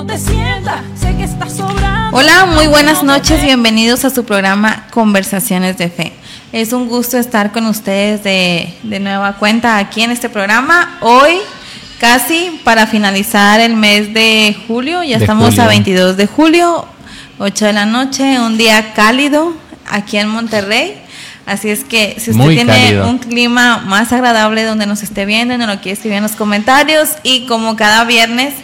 no te sienta, sé que estás sobrando. Hola, muy buenas noches, bienvenidos a su programa Conversaciones de Fe. Es un gusto estar con ustedes de, de nueva cuenta aquí en este programa. Hoy, casi para finalizar el mes de julio, ya De estamos a julio. 22 de julio, 8 de la noche, un día cálido aquí en Monterrey. Así es que si usted Muy tiene cálido. un clima más agradable donde nos esté viendo, nos lo quiere escribir en los comentarios y como cada viernes,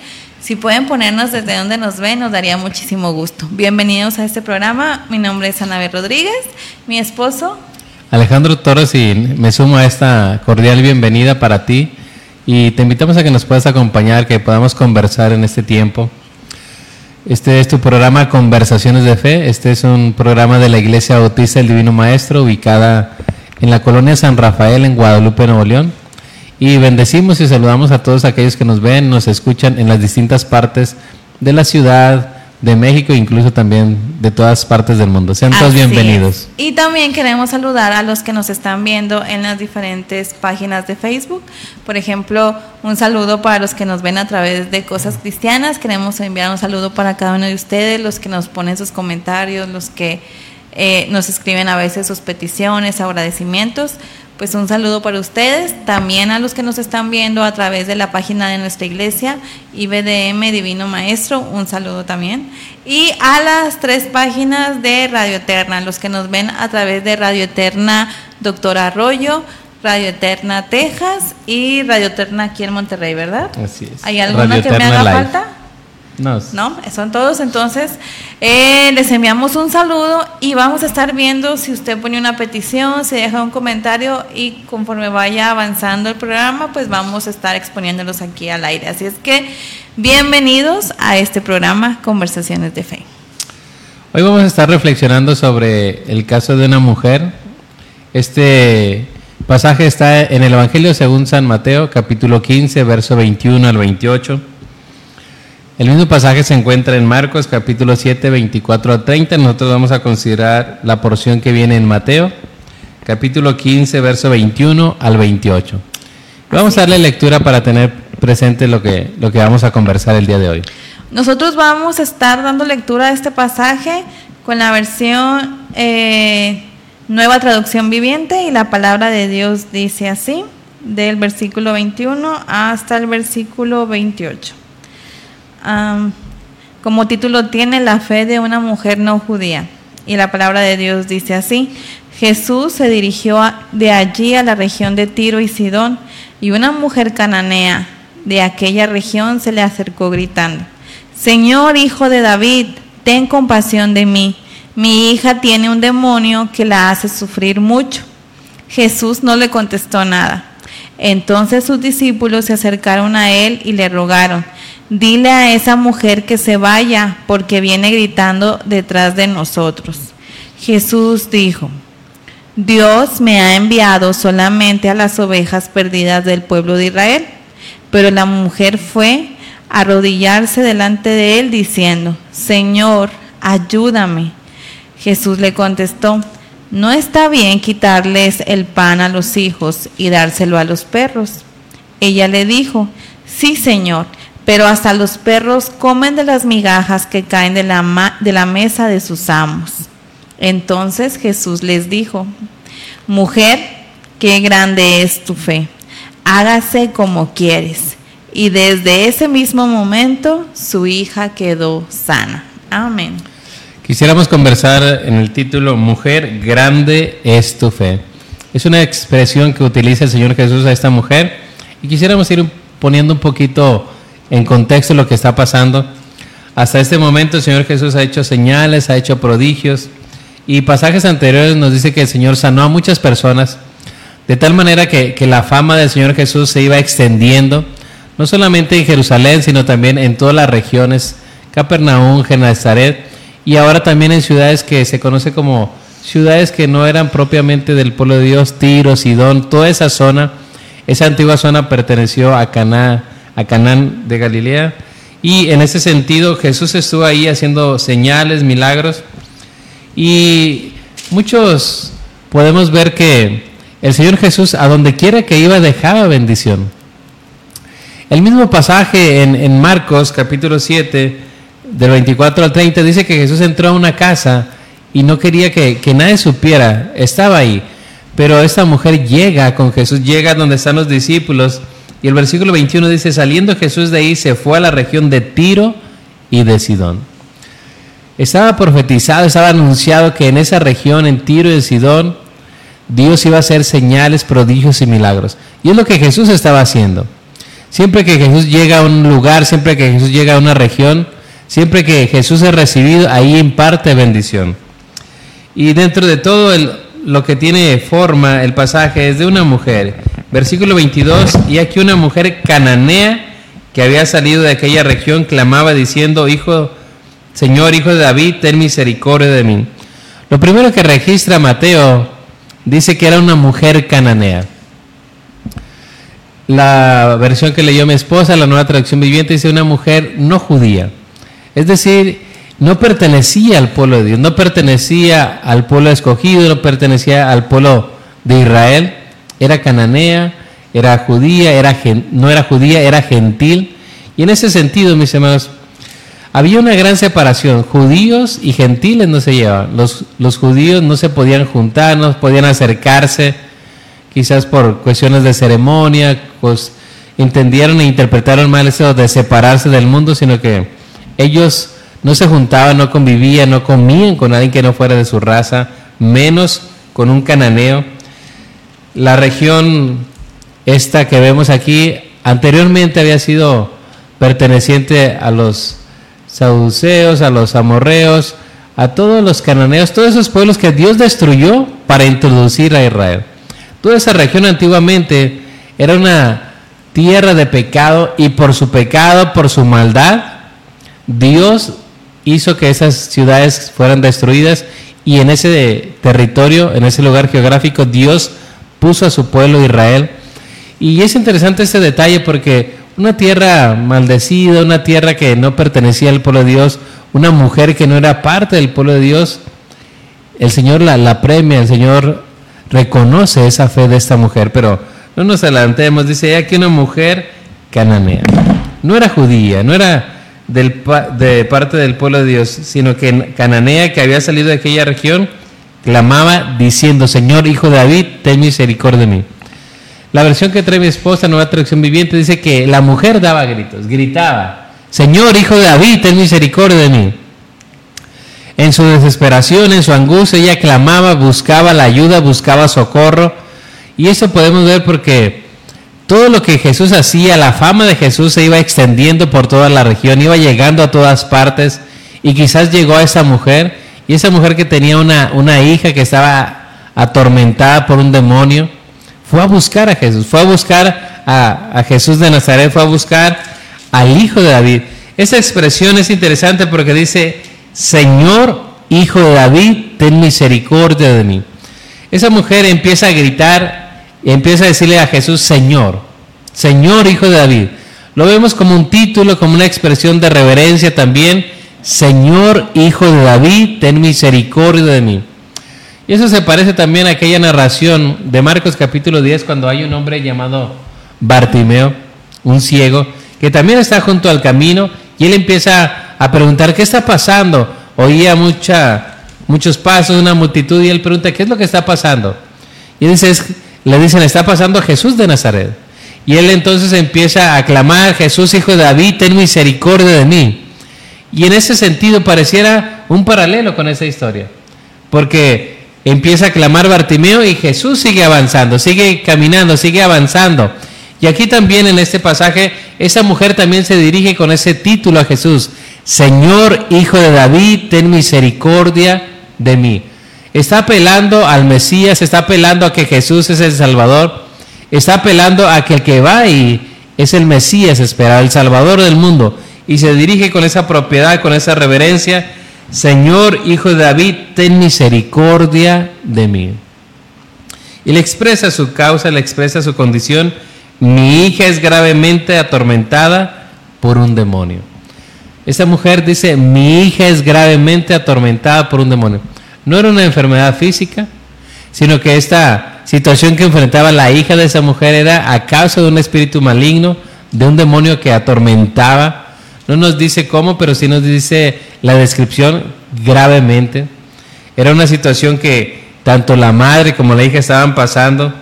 si pueden ponernos desde donde nos ven, nos daría muchísimo gusto. Bienvenidos a este programa. Mi nombre es Anabel Rodríguez, mi esposo. Alejandro Torres y me sumo a esta cordial bienvenida para ti y te invitamos a que nos puedas acompañar, que podamos conversar en este tiempo. Este es tu programa Conversaciones de Fe. Este es un programa de la Iglesia Bautista del Divino Maestro ubicada en la colonia San Rafael en Guadalupe, Nuevo León. Y bendecimos y saludamos a todos aquellos que nos ven, nos escuchan en las distintas partes de la ciudad, de México incluso también de todas partes del mundo. Sean todos Así bienvenidos. es. Y también queremos saludar a los que nos están viendo en las diferentes páginas de Facebook. Por ejemplo, un saludo para los que nos ven a través de Cosas Cristianas. Queremos enviar un saludo para cada uno de ustedes, los que nos ponen sus comentarios, los que eh, nos escriben a veces sus peticiones, agradecimientos. Pues un saludo para ustedes, también a los que nos están viendo a través de la página de nuestra iglesia, IBDM Divino Maestro, un saludo también. Y a las tres páginas de Radio Eterna, los que nos ven a través de Radio Eterna Doctor Arroyo, Radio Eterna Texas y Radio Eterna aquí en Monterrey, ¿verdad? Así es. ¿Hay alguna Radio que me haga Live. falta? No, ¿no? Son todos. Entonces, eh, les enviamos un saludo y vamos a estar viendo si usted pone una petición, si deja un comentario y conforme vaya avanzando el programa, pues vamos a estar exponiéndolos aquí al aire. Así es que, bienvenidos a este programa Conversaciones de Fe. Hoy vamos a estar reflexionando sobre el caso de una mujer. Este pasaje está en el Evangelio según San Mateo, capítulo 15, verso 21 al 28. El mismo pasaje se encuentra en Marcos, capítulo 7, 24 a 30. Nosotros vamos a considerar la porción que viene en Mateo, capítulo 15, verso 21 al 28. Y Vamos a darle lectura para tener presente lo que, lo que vamos a conversar el día de hoy. Nosotros vamos a estar dando lectura a este pasaje con la versión eh, Nueva Traducción Viviente y la palabra de Dios dice así, del versículo 21 hasta el versículo 28. Como título tiene la fe de una mujer no judía y la palabra de Dios dice así, Jesús se dirigió de allí a la región de Tiro y Sidón y una mujer cananea de aquella región se le acercó gritando, Señor hijo de David, ten compasión de mí, mi hija tiene un demonio que la hace sufrir mucho. Jesús no le contestó nada. Entonces sus discípulos se acercaron a él y le rogaron, dile a esa mujer que se vaya, porque viene gritando detrás de nosotros. Jesús dijo, Dios me ha enviado solamente a las ovejas perdidas del pueblo de Israel. Pero la mujer fue a arrodillarse delante de él diciendo, Señor, ayúdame. Jesús le contestó, no está bien quitarles el pan a los hijos y dárselo a los perros. Ella le dijo, sí, Señor, pero hasta los perros comen de las migajas que caen de la, de la mesa de sus amos. Entonces Jesús les dijo, mujer, qué grande es tu fe, hágase como quieres. Y desde ese mismo momento su hija quedó sana. Amén. Quisiéramos conversar en el título Mujer, grande es tu fe. Es una expresión que utiliza el Señor Jesús a esta mujer y quisiéramos ir poniendo un poquito en contexto lo que está pasando. Hasta este momento el Señor Jesús ha hecho señales, ha hecho prodigios y pasajes anteriores nos dice que el Señor sanó a muchas personas de tal manera que, que la fama del Señor Jesús se iba extendiendo, no solamente en Jerusalén, sino también en todas las regiones, Capernaum, Genazaret, y ahora también en ciudades que se conoce como ciudades que no eran propiamente del pueblo de Dios, Tiro, Sidón, toda esa zona, esa antigua zona perteneció a Caná, a Canaán de Galilea, y en ese sentido Jesús estuvo ahí haciendo señales, milagros, y muchos podemos ver que el Señor Jesús a donde quiera que iba dejaba bendición. El mismo pasaje en, en Marcos capítulo 7, del 24 al 30, dice que Jesús entró a una casa y no quería que, que nadie supiera, estaba ahí. Pero esta mujer llega con Jesús, llega donde están los discípulos. Y el versículo 21 dice, saliendo Jesús de ahí, se fue a la región de Tiro y de Sidón. Estaba profetizado, estaba anunciado que en esa región, en Tiro y de Sidón, Dios iba a hacer señales, prodigios y milagros. Y es lo que Jesús estaba haciendo. Siempre que Jesús llega a un lugar, siempre que Jesús llega a una región, siempre que Jesús es recibido, ahí imparte bendición. Y dentro de todo lo que tiene forma el pasaje es de una mujer. Versículo 22, y aquí una mujer cananea que había salido de aquella región clamaba diciendo, Hijo, Señor, Hijo de David, ten misericordia de mí. Lo primero que registra Mateo dice que era una mujer cananea. La versión que leyó mi esposa, la nueva traducción viviente, dice una mujer no judía. Es decir, no pertenecía al pueblo de Dios, no pertenecía al pueblo escogido, no pertenecía al pueblo de Israel. Era cananea, era judía, era, no era judía, era gentil. Y en ese sentido, mis hermanos, había una gran separación. Judíos y gentiles no se llevaban. Los, los judíos no se podían juntar, no podían acercarse quizás por cuestiones de ceremonia, pues entendieron e interpretaron mal eso de separarse del mundo, sino que ellos no se juntaban, no convivían, no comían con alguien que no fuera de su raza, menos con un cananeo. La región esta que vemos aquí anteriormente había sido perteneciente a los saduceos, a los amorreos, a todos los cananeos, todos esos pueblos que Dios destruyó para introducir a Israel. Toda esa región antiguamente era una tierra de pecado y por su pecado, por su maldad, Dios hizo que esas ciudades fueran destruidas y en ese territorio, en ese lugar geográfico, Dios puso a su pueblo Israel. Y es interesante este detalle porque una tierra maldecida, una tierra que no pertenecía al pueblo de Dios, una mujer que no era parte del pueblo de Dios, el Señor la, la premia, el Señor reconoce esa fe de esta mujer, pero no nos adelantemos, dice aquí una mujer cananea. No era judía, no era del, de parte del pueblo de Dios, sino que cananea que había salido de aquella región, clamaba diciendo, Señor, hijo de David, ten misericordia de mí. La versión que trae mi esposa, Nueva Traducción Viviente, dice que la mujer daba gritos, gritaba, Señor, hijo de David, ten misericordia de mí. En su desesperación, en su angustia, ella clamaba, buscaba la ayuda, buscaba socorro. Y eso podemos ver porque todo lo que Jesús hacía, la fama de Jesús se iba extendiendo por toda la región, iba llegando a todas partes. Y quizás llegó a esa mujer, y esa mujer que tenía una, una hija que estaba atormentada por un demonio, fue a buscar a Jesús, fue a buscar a, a Jesús de Nazaret, fue a buscar al hijo de David. Esa expresión es interesante porque dice, Señor, hijo de David, ten misericordia de mí. Esa mujer empieza a gritar, y empieza a decirle a Jesús, Señor, Señor, hijo de David. Lo vemos como un título, como una expresión de reverencia también. Señor, hijo de David, ten misericordia de mí. Y eso se parece también a aquella narración de Marcos capítulo 10, cuando hay un hombre llamado Bartimeo, un ciego, que también está junto al camino y él empieza a preguntar qué está pasando. Oía mucha, muchos pasos, una multitud y él pregunta, ¿qué es lo que está pasando? Y le dicen, está pasando Jesús de Nazaret. Y él entonces empieza a clamar, Jesús, hijo de David, ten misericordia de mí. Y en ese sentido pareciera un paralelo con esa historia. Porque empieza a clamar Bartimeo y Jesús sigue avanzando, sigue caminando, sigue avanzando. Y aquí también en este pasaje, esa mujer también se dirige con ese título a Jesús. Señor, hijo de David, ten misericordia de mí. Está apelando al Mesías, está apelando a que Jesús es el Salvador, está apelando a que el que va y es el Mesías esperado, el Salvador del mundo. Y se dirige con esa propiedad, con esa reverencia, Señor, hijo de David, ten misericordia de mí. Y le expresa su causa, le expresa su condición. Mi hija es gravemente atormentada por un demonio. Esa mujer dice, mi hija es gravemente atormentada por un demonio. No era una enfermedad física, sino que esta situación que enfrentaba la hija de esa mujer era a causa de un espíritu maligno, de un demonio que atormentaba, No nos dice cómo, pero sí nos dice la descripción gravemente. Era una situación que tanto la madre como la hija estaban pasando.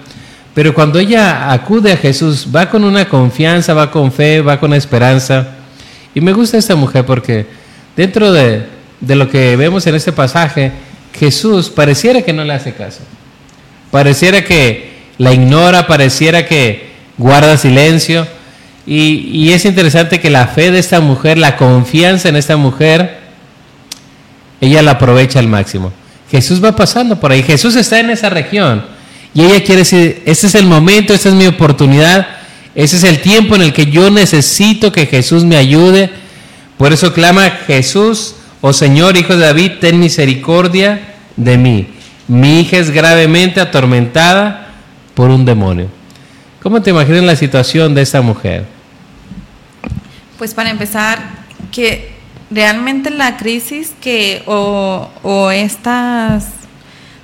Pero cuando ella acude a Jesús, va con una confianza, va con fe, va con esperanza. Y me gusta esta mujer porque dentro de, de lo que vemos en este pasaje, Jesús pareciera que no le hace caso. Pareciera que la ignora, pareciera que guarda silencio. Y, es interesante que la fe de esta mujer, la confianza en esta mujer, ella la aprovecha al máximo. Jesús va pasando por ahí, Jesús está en esa región y ella quiere decir, este es el momento, esta es mi oportunidad, ese es el tiempo en el que yo necesito que Jesús me ayude. Por eso clama Jesús, oh Señor, Hijo de David, ten misericordia de mí. Mi hija es gravemente atormentada por un demonio. ¿Cómo te imaginas la situación de esta mujer? Pues para empezar, que realmente la crisis que o, estas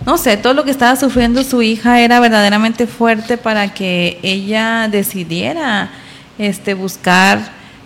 no sé, todo lo que estaba sufriendo su hija era verdaderamente fuerte para que ella decidiera este buscar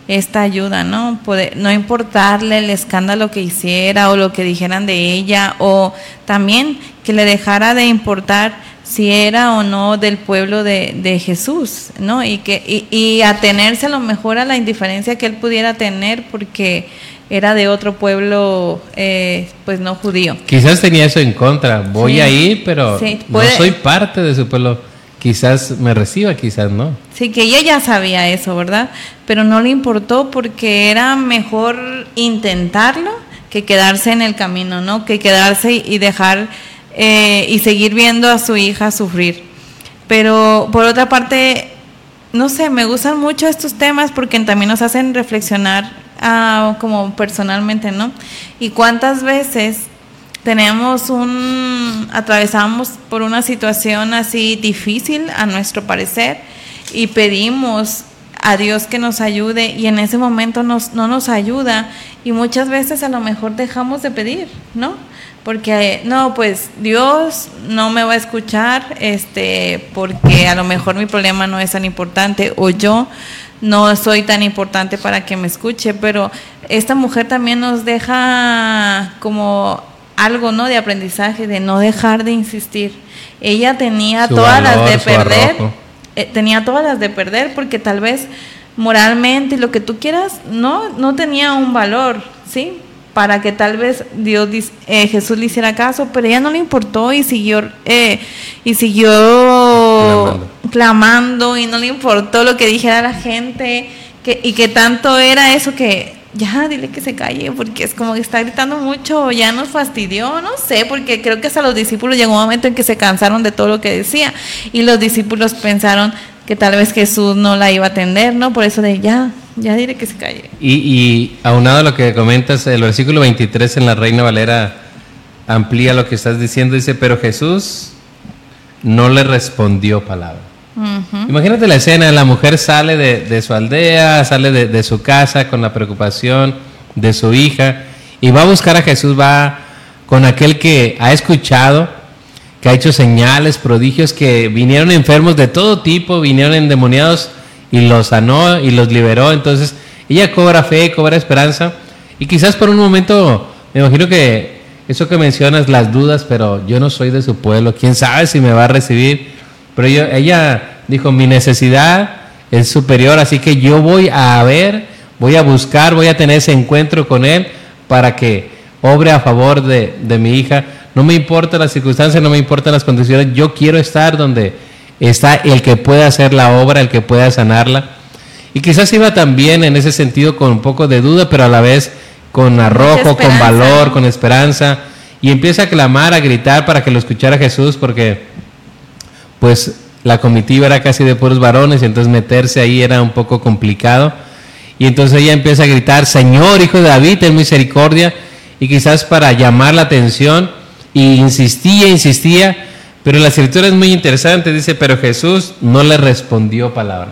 esta ayuda, ¿no? No importarle el escándalo que hiciera o lo que dijeran de ella o también que le dejara de importar si era o no del pueblo de, de Jesús, ¿no? Y que y, y atenerse a lo mejor a la indiferencia que él pudiera tener porque era de otro pueblo, eh, pues no judío. Quizás tenía eso en contra. Voy sí. ahí, pero sí, no soy parte de su pueblo. Quizás me reciba, quizás no. Sí, que ella ya sabía eso, ¿verdad? Pero no le importó porque era mejor intentarlo que quedarse en el camino, ¿no? Que quedarse y dejar eh, y seguir viendo a su hija sufrir. Pero por otra parte, no sé, me gustan mucho estos temas porque también nos hacen reflexionar ah, como personalmente, ¿no? Y cuántas veces tenemos un, atravesamos por una situación así difícil a nuestro parecer y pedimos a Dios que nos ayude y en ese momento nos, no nos ayuda y muchas veces a lo mejor dejamos de pedir, ¿no? Porque no, pues Dios no me va a escuchar, este, porque a lo mejor mi problema no es tan importante o yo no soy tan importante para que me escuche, pero esta mujer también nos deja como algo, ¿no? De aprendizaje, de no dejar de insistir. Ella tenía su todas valor, las de perder, eh, tenía todas las de perder porque tal vez moralmente y lo que tú quieras no no tenía un valor, ¿sí? Para que tal vez Dios eh, Jesús le hiciera caso, pero ella no le importó y siguió eh, y siguió clamando. clamando. y no le importó lo que dijera la gente que, y que tanto era eso que ya dile que se calle porque es como que está gritando mucho, ya nos fastidió, no sé, porque creo que hasta los discípulos llegó un momento en que se cansaron de todo lo que decía y los discípulos pensaron que tal vez Jesús no la iba a atender, ¿no? Por eso de ya, ya diré que se calle. Y, y aunado a lo que comentas, el versículo 23 en la Reina Valera amplía lo que estás diciendo, dice, pero Jesús no le respondió palabra. Uh -huh. Imagínate la escena, la mujer sale de, de su aldea, sale de, de, su casa con la preocupación de su hija y va a buscar a Jesús, va con aquel que ha escuchado, que ha hecho señales, prodigios, que vinieron enfermos de todo tipo, vinieron endemoniados y los sanó y los liberó. Entonces ella cobra fe, cobra esperanza. Y quizás por un momento, me imagino que eso que mencionas, las dudas, pero yo no soy de su pueblo, quién sabe si me va a recibir. Pero yo, ella dijo, mi necesidad es superior, así que yo voy a ver, voy a buscar, voy a tener ese encuentro con él para que obre a favor de, de mi hija. No me importa las circunstancias, no me importan las condiciones, yo quiero estar donde está el que puede hacer la obra, el que pueda sanarla. Y quizás iba también en ese sentido con un poco de duda, pero a la vez con arrojo, con valor, con esperanza. Y empieza a clamar, a gritar para que lo escuchara Jesús, porque pues la comitiva era casi de puros varones, y entonces meterse ahí era un poco complicado. Y entonces ella empieza a gritar, Señor, Hijo de David, ten misericordia. Y quizás para llamar la atención, y insistía, insistía, pero la escritura es muy interesante, dice, pero Jesús no le respondió palabra.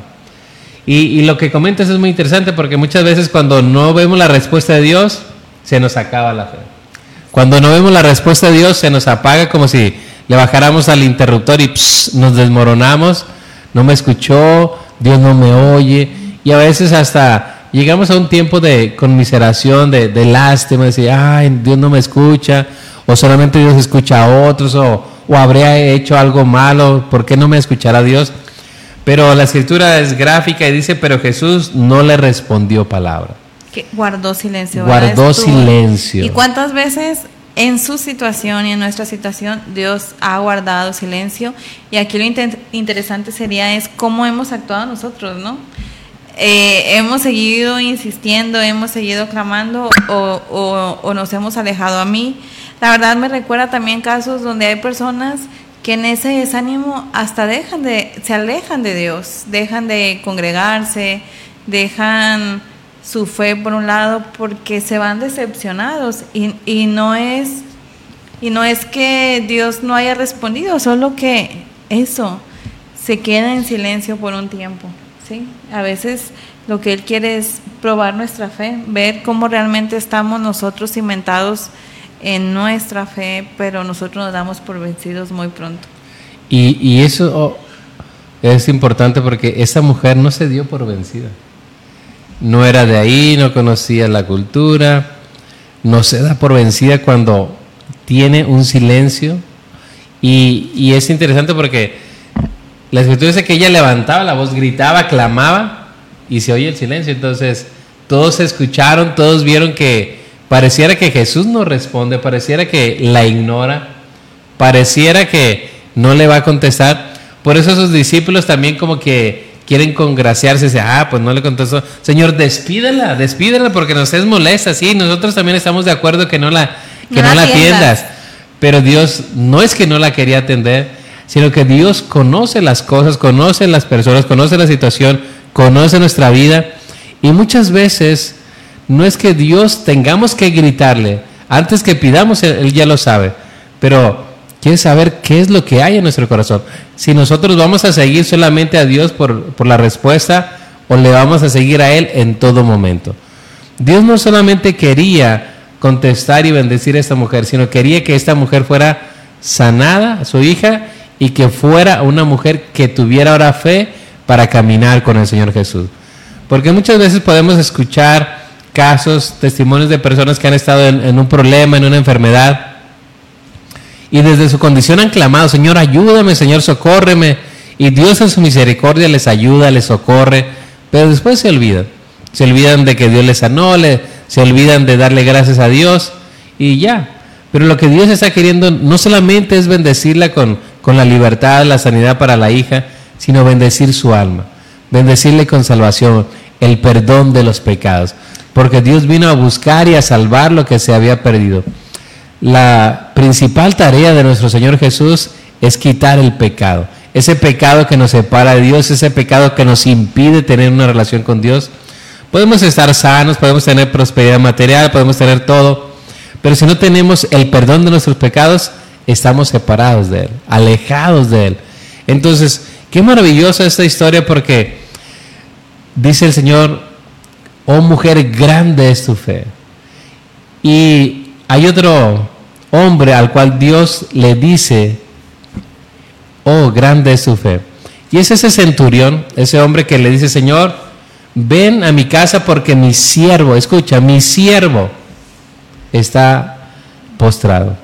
Y, lo que comentas es muy interesante porque muchas veces cuando no vemos la respuesta de Dios, se nos acaba la fe. Cuando no vemos la respuesta de Dios, se nos apaga como si le bajáramos al interruptor y pss, nos desmoronamos. No me escuchó, Dios no me oye. Y a veces hasta llegamos a un tiempo de conmiseración, de, de lástima, de decir, ay, Dios no me escucha, o solamente Dios escucha a otros, o, o habría hecho algo malo, ¿por qué no me escuchará Dios? Pero la escritura es gráfica y dice, pero Jesús no le respondió palabra. Que guardó silencio. ¿verdad? Guardó Estuvo- silencio. ¿Y cuántas veces en su situación y en nuestra situación Dios ha guardado silencio? Y aquí lo inter- interesante sería es cómo hemos actuado nosotros, ¿no? Eh, hemos seguido insistiendo, hemos seguido clamando o, o- o nos hemos alejado a mí. La verdad me recuerda también casos donde hay personas que en ese desánimo hasta dejan de, se alejan de Dios, dejan de congregarse, dejan su fe por un lado porque se van decepcionados y, y no es y no es que Dios no haya respondido, solo que eso se queda en silencio por un tiempo, ¿sí? A veces lo que Él quiere es probar nuestra fe, ver cómo realmente estamos nosotros cimentados en nuestra fe, pero nosotros nos damos por vencidos muy pronto. Y, y eso es importante porque esa mujer no se dio por vencida. No era de ahí, no conocía la cultura, no se da por vencida cuando tiene un silencio. Y, y es interesante porque la escritura dice que ella levantaba la voz, gritaba, clamaba y se oye el silencio. Entonces todos escucharon, todos vieron que pareciera que Jesús no responde, pareciera que la ignora, pareciera que no le va a contestar. Por eso sus discípulos también como que quieren congraciarse, dicen, ah, pues no le contestó. Señor, despídela, despídela porque nos es molesta, sí, nosotros también estamos de acuerdo que no la, que No no la atiendas. Pero Dios no es que no la quería atender, sino que Dios conoce las cosas, conoce las personas, conoce la situación, conoce nuestra vida. Y muchas veces no es que Dios tengamos que gritarle, antes que pidamos, Él, ya lo sabe. Pero quiere saber qué es lo que hay en nuestro corazón. Si nosotros vamos a seguir solamente a Dios por, por la respuesta o le vamos a seguir a Él en todo momento. Dios no solamente quería contestar y bendecir a esta mujer, sino quería que esta mujer fuera sanada, su hija, y que fuera una mujer que tuviera ahora fe para caminar con el Señor Jesús. Porque muchas veces podemos escuchar casos, testimonios de personas que han estado en, un problema, en una enfermedad, y desde su condición han clamado, Señor, ayúdame, Señor, socórreme. Y Dios en su misericordia les ayuda, les socorre, pero después se olvidan. Se olvidan de que Dios les sanó, le- se olvidan de darle gracias a Dios y ya. Pero lo que Dios está queriendo no solamente es bendecirla con, con la libertad, la sanidad para la hija, sino bendecir su alma, bendecirle con salvación, el perdón de los pecados. Porque Dios vino a buscar y a salvar lo que se había perdido. La principal tarea de nuestro Señor Jesús es quitar el pecado. Ese pecado que nos separa de Dios, ese pecado que nos impide tener una relación con Dios. Podemos estar sanos, podemos tener prosperidad material, podemos tener todo, pero si no tenemos el perdón de nuestros pecados, estamos separados de Él, alejados de Él. Entonces, qué maravillosa esta historia porque dice el Señor, oh mujer, grande es tu fe. Y hay otro hombre al cual Dios le dice, oh, grande es tu fe. Y es ese centurión, ese hombre que le dice, Señor, ven a mi casa porque mi siervo, escucha, mi siervo está postrado.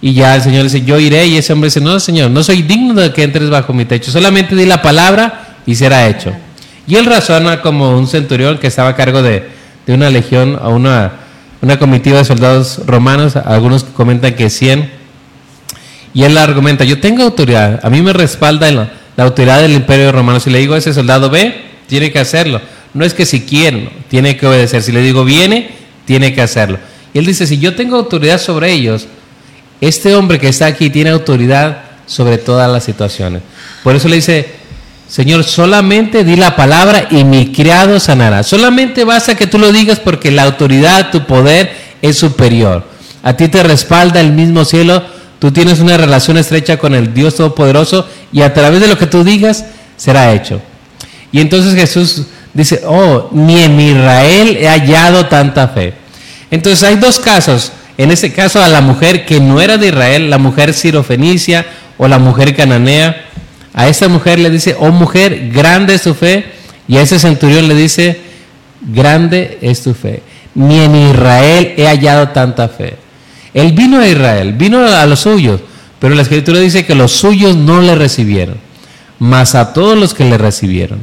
Y ya el Señor dice, yo iré. Y ese hombre dice, no, Señor, no soy digno de que entres bajo mi techo. Solamente di la palabra y será hecho. Y él razona como un centurión que estaba a cargo de, de una legión o una, una comitiva de soldados romanos. Algunos comentan que 100. Y él argumenta, yo tengo autoridad. A mí me respalda la, la autoridad del imperio romano. Si le digo a ese soldado, ve, tiene que hacerlo. No es que si quiere, tiene que obedecer. Si le digo, viene, tiene que hacerlo. Y él dice, si yo tengo autoridad sobre ellos, este hombre que está aquí tiene autoridad sobre todas las situaciones. Por eso le dice, Señor, solamente di la palabra y mi criado sanará. Solamente basta que tú lo digas porque la autoridad, tu poder es superior. A ti te respalda el mismo cielo. Tú tienes una relación estrecha con el Dios Todopoderoso y a través de lo que tú digas será hecho. Y entonces Jesús dice, oh, ni en Israel he hallado tanta fe. Entonces hay dos casos. En este caso a la mujer que no era de Israel, la mujer sirofenicia o la mujer cananea. A esta mujer le dice, oh mujer, grande es tu fe. Y a ese centurión le dice, grande es tu fe. Ni en Israel he hallado tanta fe. Él vino a Israel, vino a los suyos, pero la escritura dice que los suyos no le recibieron, mas a todos los que le recibieron,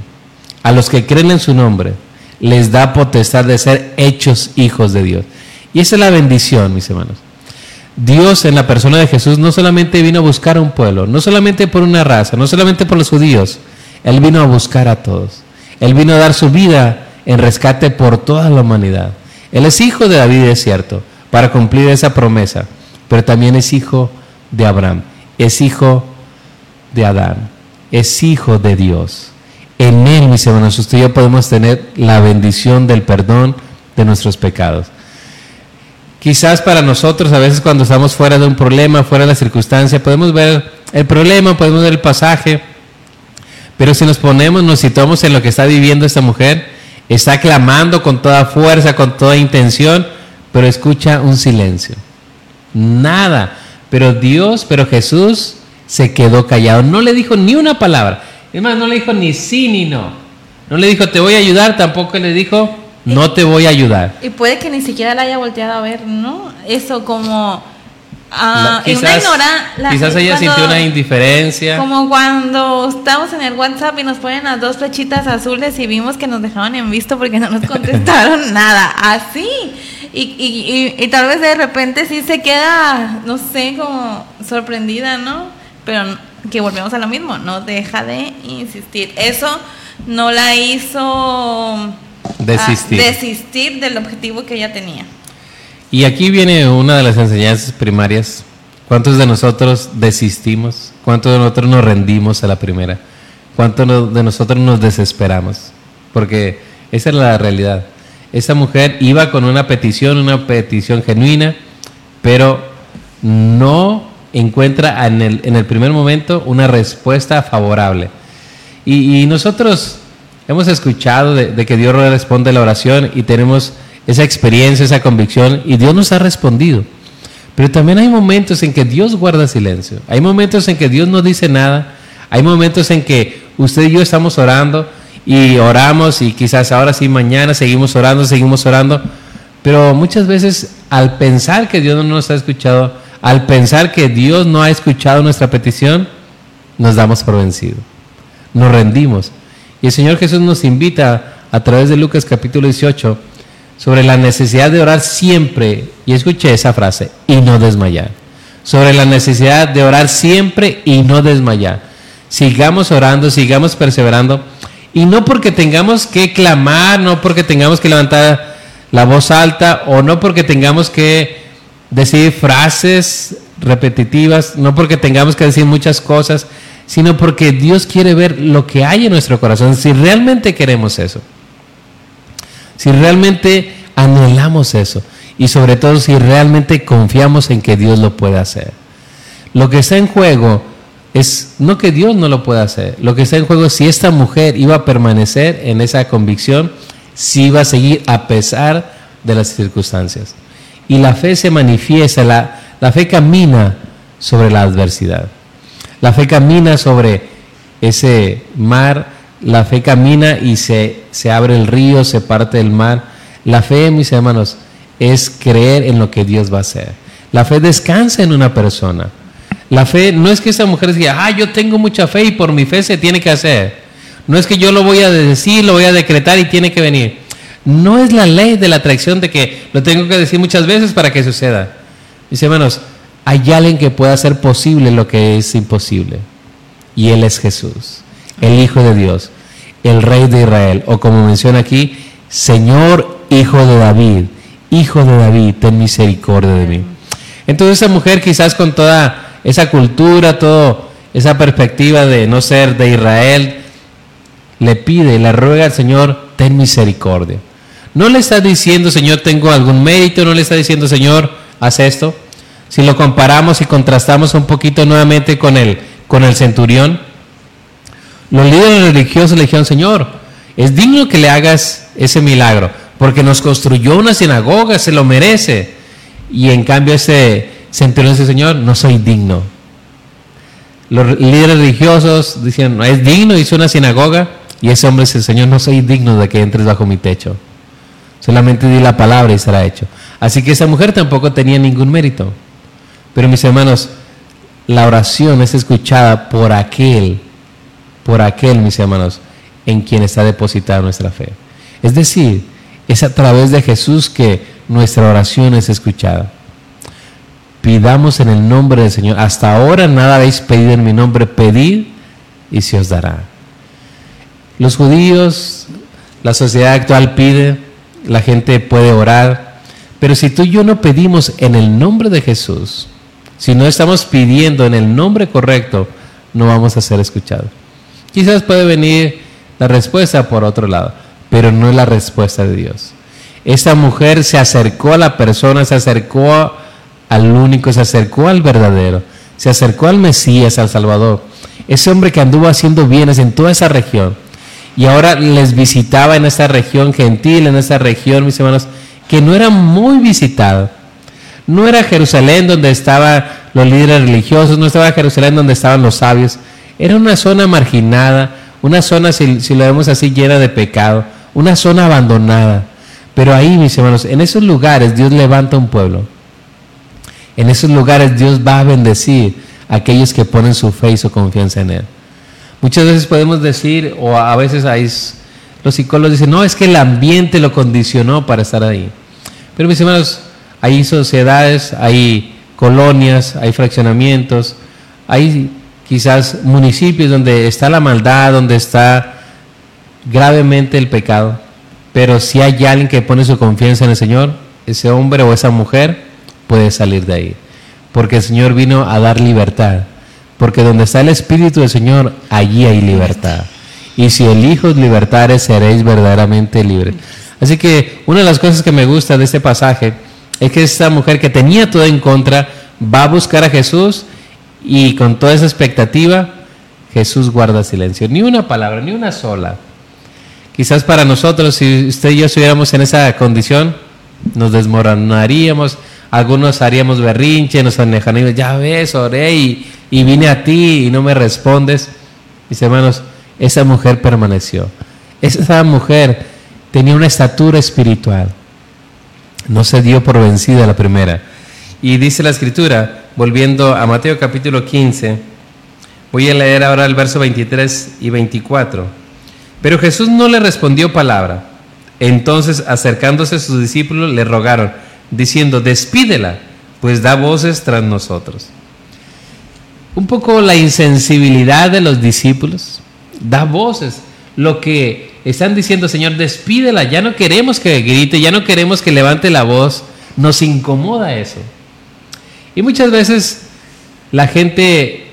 a los que creen en su nombre, les da potestad de ser hechos hijos de Dios. Y esa es la bendición, mis hermanos. Dios en la persona de Jesús no solamente vino a buscar a un pueblo, no solamente por una raza, no solamente por los judíos, Él vino a buscar a todos. Él vino a dar su vida en rescate por toda la humanidad. Él es hijo de David, es cierto, para cumplir esa promesa, pero también es hijo de Abraham, es hijo de Adán, es hijo de Dios. En Él, mis hermanos, usted y yo podemos tener la bendición del perdón de nuestros pecados. Quizás para nosotros, a veces cuando estamos fuera de un problema, fuera de la circunstancia, podemos ver el problema, podemos ver el pasaje, pero si nos ponemos, nos situamos en lo que está viviendo esta mujer, está clamando con toda fuerza, con toda intención, pero escucha un silencio. Nada. Pero Dios, pero Jesús se quedó callado. No le dijo ni una palabra. Es más, no le dijo ni sí ni no. No le dijo te voy a ayudar, tampoco le dijo no te voy a ayudar. Y puede que ni siquiera la haya volteado a ver, ¿no? Eso como Ah, quizás, quizás ella sintió una indiferencia. Como cuando estamos en el WhatsApp y nos ponen las dos flechitas azules y vimos que nos dejaban en visto porque no nos contestaron nada. Así. Y, y, y, tal vez de repente sí se queda, no sé, como sorprendida, ¿no? Pero que volvemos a lo mismo, no deja de insistir. Eso no la hizo ah, desistir, desistir del objetivo que ella tenía. Y aquí viene una de las enseñanzas primarias. ¿Cuántos de nosotros desistimos? ¿Cuántos de nosotros nos rendimos a la primera? ¿Cuántos de nosotros nos desesperamos? Porque esa es la realidad. Esa mujer iba con una petición, una petición genuina, pero no encuentra en el, en el primer momento una respuesta favorable. Y, nosotros hemos escuchado de, que Dios responde la oración y tenemos esa experiencia, esa convicción, y Dios nos ha respondido. Pero también hay momentos en que Dios guarda silencio, hay momentos en que Dios no dice nada, hay momentos en que usted y yo estamos orando y oramos y quizás ahora sí, mañana seguimos orando, seguimos orando, pero muchas veces al pensar que Dios no nos ha escuchado, al pensar que Dios no ha escuchado nuestra petición, nos damos por vencido, nos rendimos. Y el Señor Jesús nos invita a través de Lucas capítulo 18 sobre la necesidad de orar siempre, y escuché esa frase, y no desmayar. Sobre la necesidad de orar siempre y no desmayar. Sigamos orando, sigamos perseverando, y no porque tengamos que clamar, no porque tengamos que levantar la voz alta, o no porque tengamos que decir frases repetitivas, no porque tengamos que decir muchas cosas, sino porque Dios quiere ver lo que hay en nuestro corazón, si realmente queremos eso si realmente anhelamos eso y sobre todo si realmente confiamos en que Dios lo puede hacer. Lo que está en juego es no que Dios no lo pueda hacer, lo que está en juego es si esta mujer iba a permanecer en esa convicción, si iba a seguir a pesar de las circunstancias. Y la fe se manifiesta, la, la fe camina sobre la adversidad. La fe camina sobre ese mar la fe camina y se, se abre el río, se parte el mar. La fe, mis hermanos, es creer en lo que Dios va a hacer. La fe descansa en una persona. La fe no es que esa mujer diga, ah, yo tengo mucha fe y por mi fe se tiene que hacer. No es que yo lo voy a decir, lo voy a decretar y tiene que venir. No es la ley de la atracción de que lo tengo que decir muchas veces para que suceda. Mis hermanos, hay alguien que pueda hacer posible lo que es imposible. Y Él es Jesús el Hijo de Dios, el Rey de Israel, o como menciona aquí, Señor Hijo de David, Hijo de David, ten misericordia de mí. Entonces esa mujer quizás con toda esa cultura, toda esa perspectiva de no ser de Israel, le pide, le ruega al Señor, ten misericordia. No le está diciendo, Señor, tengo algún mérito, no le está diciendo, Señor, haz esto. Si lo comparamos y contrastamos un poquito nuevamente con el, con el centurión, los líderes religiosos le dijeron, Señor, es digno que le hagas ese milagro, porque nos construyó una sinagoga, se lo merece. Y en cambio ese centurión dice, Señor, no soy digno. Los líderes religiosos dicen, no es digno, hizo una sinagoga. Y ese hombre dice, Señor, no soy digno de que entres bajo mi techo. Solamente di la palabra y será hecho. Así que esa mujer tampoco tenía ningún mérito. Pero mis hermanos, la oración es escuchada por aquel, por aquel, mis hermanos, en quien está depositada nuestra fe. Es decir, es a través de Jesús que nuestra oración es escuchada. Pidamos en el nombre del Señor. Hasta ahora nada habéis pedido en mi nombre, pedid y se os dará. Los judíos, la sociedad actual pide, la gente puede orar, pero si tú y yo no pedimos en el nombre de Jesús, si no estamos pidiendo en el nombre correcto, no vamos a ser escuchados. Quizás puede venir la respuesta por otro lado, pero no es la respuesta de Dios. Esta mujer se acercó a la persona, se acercó al único, se acercó al verdadero, se acercó al Mesías, al Salvador. Ese hombre que anduvo haciendo bienes en toda esa región y ahora les visitaba en esa región gentil, en esa región, mis hermanos, que no era muy visitada no era Jerusalén donde estaban los líderes religiosos, no estaba Jerusalén donde estaban los sabios. Era una zona marginada, una zona, si, lo vemos así, llena de pecado, una zona abandonada. Pero ahí, mis hermanos, en esos lugares Dios levanta un pueblo. En esos lugares Dios va a bendecir a aquellos que ponen su fe y su confianza en Él. Muchas veces podemos decir, o a veces hay, los psicólogos dicen, no, es que el ambiente lo condicionó para estar ahí. Pero mis hermanos, hay sociedades, hay colonias, hay fraccionamientos, hay quizás municipios donde está la maldad, donde está gravemente el pecado. Pero si hay alguien que pone su confianza en el Señor, ese hombre o esa mujer puede salir de ahí. Porque el Señor vino a dar libertad. Porque donde está el Espíritu del Señor, allí hay libertad. Y si el Hijo libertares, seréis verdaderamente libres. Así que una de las cosas que me gusta de este pasaje es que esta mujer que tenía todo en contra va a buscar a Jesús y con toda esa expectativa, Jesús guarda silencio. Ni una palabra, ni una sola. Quizás para nosotros, si usted y yo estuviéramos en esa condición, nos desmoronaríamos, algunos haríamos berrinche, nos alejaríamos, ya ves, oré y, y vine a ti y no me respondes. Mis hermanos, esa mujer permaneció. Esa mujer tenía una estatura espiritual no se dio por vencida la primera. Y dice la escritura, volviendo a Mateo capítulo 15, voy a leer ahora el verso 23 y 24. Pero Jesús no le respondió palabra. Entonces, acercándose a sus discípulos, le rogaron, diciendo, despídela, pues da voces tras nosotros. Un poco la insensibilidad de los discípulos, da voces. Lo que están diciendo, Señor, despídela, ya no queremos que grite, ya no queremos que levante la voz, nos incomoda eso. Y muchas veces la gente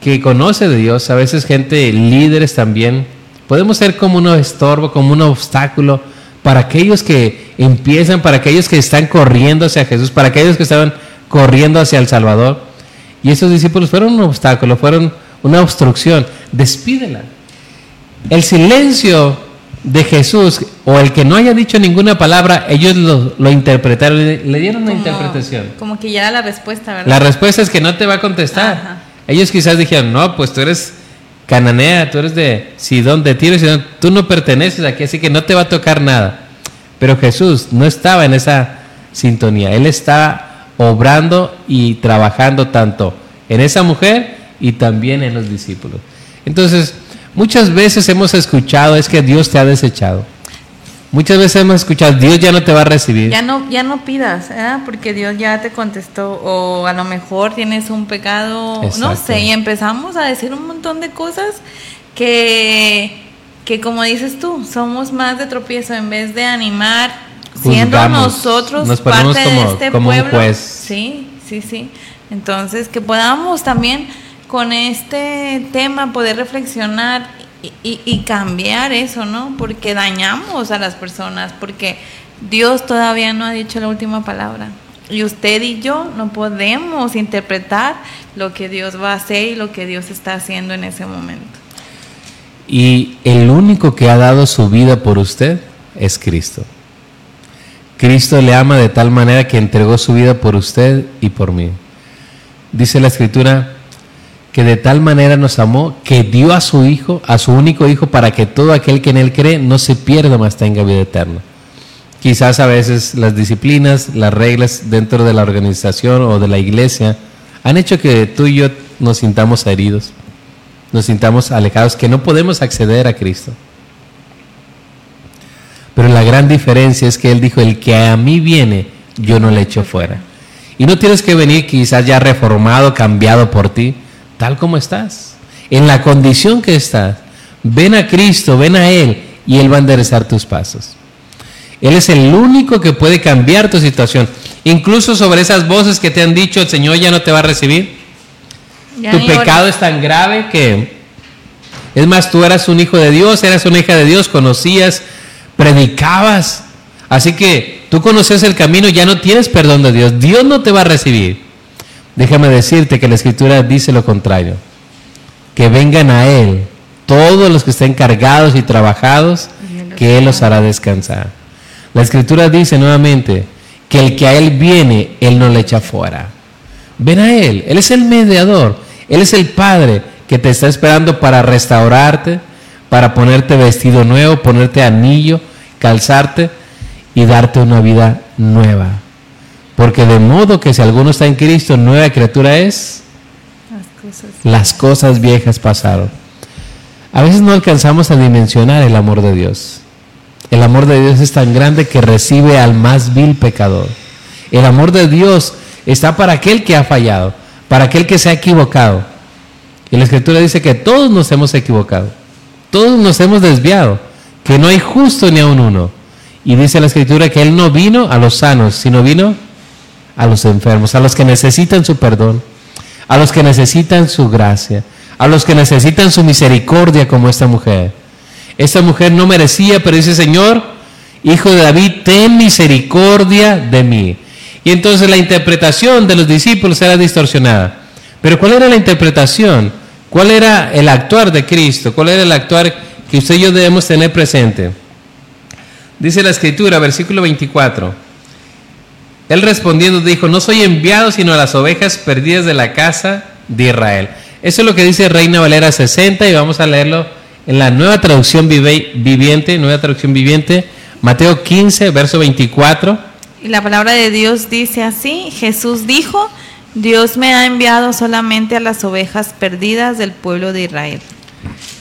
que conoce de Dios, a veces gente líderes también, podemos ser como un estorbo, como un obstáculo para aquellos que empiezan, para aquellos que están corriendo hacia Jesús, para aquellos que estaban corriendo hacia el Salvador. Y esos discípulos fueron un obstáculo, fueron una obstrucción. Despídela. El silencio de Jesús o el que no haya dicho ninguna palabra, ellos lo, interpretaron, le, dieron una interpretación. Como que ya era la respuesta, ¿verdad? La respuesta es que no te va a contestar. Ellos quizás dijeron, no, pues tú eres cananea, tú eres de Sidón, de Tiro, Sidón, tú no perteneces aquí, así que no te va a tocar nada. Pero Jesús no estaba en esa sintonía, Él está obrando y trabajando tanto en esa mujer y también en los discípulos. Entonces, Muchas veces hemos escuchado es que Dios te ha desechado. Muchas veces hemos escuchado, Dios ya no te va a recibir. Ya no, ya no pidas, ¿eh? porque Dios ya te contestó. O a lo mejor tienes un pecado, no sé, y empezamos a decir un montón de cosas que, que como dices tú, somos más de tropiezo en vez de animar, siendo nosotros parte de este pueblo. Sí, sí, sí. Entonces, que podamos también con este tema poder reflexionar y, cambiar eso, ¿no? Porque dañamos a las personas, porque Dios todavía no ha dicho la última palabra. Y usted y yo no podemos interpretar lo que Dios va a hacer y lo que Dios está haciendo en ese momento. Y el único que ha dado su vida por usted es Cristo. Cristo le ama de tal manera que entregó su vida por usted y por mí. Dice la escritura, que de tal manera nos amó que dio a su Hijo, a su único Hijo, para que todo aquel que en Él cree no se pierda, mas tenga vida eterna. quizás a veces las disciplinas, las reglas dentro de la organización o de la iglesia han hecho que tú y yo nos sintamos heridos, nos sintamos alejados, que no podemos acceder a Cristo. Pero la gran diferencia es que Él dijo, el que a mí viene, yo no le echo fuera. Y no tienes que venir quizás ya reformado, cambiado por ti, tal como estás, en la condición que estás. Ven a Cristo, ven a Él y Él va a enderezar tus pasos. Él es el único que puede cambiar tu situación. Incluso sobre esas voces que te han dicho, el Señor ya no te va a recibir. tu pecado es tan grave que, es más, tú eras un hijo de Dios, eras una hija de Dios, conocías, predicabas. Así que tú conoces el camino, ya no tienes perdón de Dios. Dios no te va a recibir. Déjame decirte que la Escritura dice lo contrario. Que vengan a Él todos los que estén cargados y trabajados, que Él los hará descansar. La Escritura dice nuevamente que el que a Él viene, Él no le echa fuera. Ven a Él, Él es el mediador, Él es el Padre que te está esperando para restaurarte, para ponerte vestido nuevo, ponerte anillo, calzarte y darte una vida nueva. Porque de modo que si alguno está en Cristo, nueva criatura es, las cosas, las cosas viejas pasaron. A veces no alcanzamos a dimensionar el amor de Dios. El amor de Dios es tan grande que recibe al más vil pecador. El amor de Dios está para aquel que ha fallado, para aquel que se ha equivocado. Y la Escritura dice que todos nos hemos equivocado, todos nos hemos desviado, que no hay justo ni aun uno. Y dice la Escritura que Él no vino a los sanos, sino vino a los enfermos, a los que necesitan su perdón, a los que necesitan su gracia, a los que necesitan su misericordia como esta mujer. Esta mujer no merecía, pero dice, Señor, hijo de David, ten misericordia de mí. Y entonces la interpretación de los discípulos era distorsionada. Pero ¿cuál era la interpretación? ¿Cuál era el actuar de Cristo? ¿Cuál era el actuar que usted y yo debemos tener presente? Dice la escritura, versículo 24. Él respondiendo dijo, no soy enviado sino a las ovejas perdidas de la casa de Israel. Eso es lo que dice Reina Valera 60 y vamos a leerlo en la nueva traducción viviente, nueva traducción viviente, Mateo 15, verso 24. Y la palabra de Dios dice así, Jesús dijo, Dios me ha enviado solamente a las ovejas perdidas del pueblo de Israel.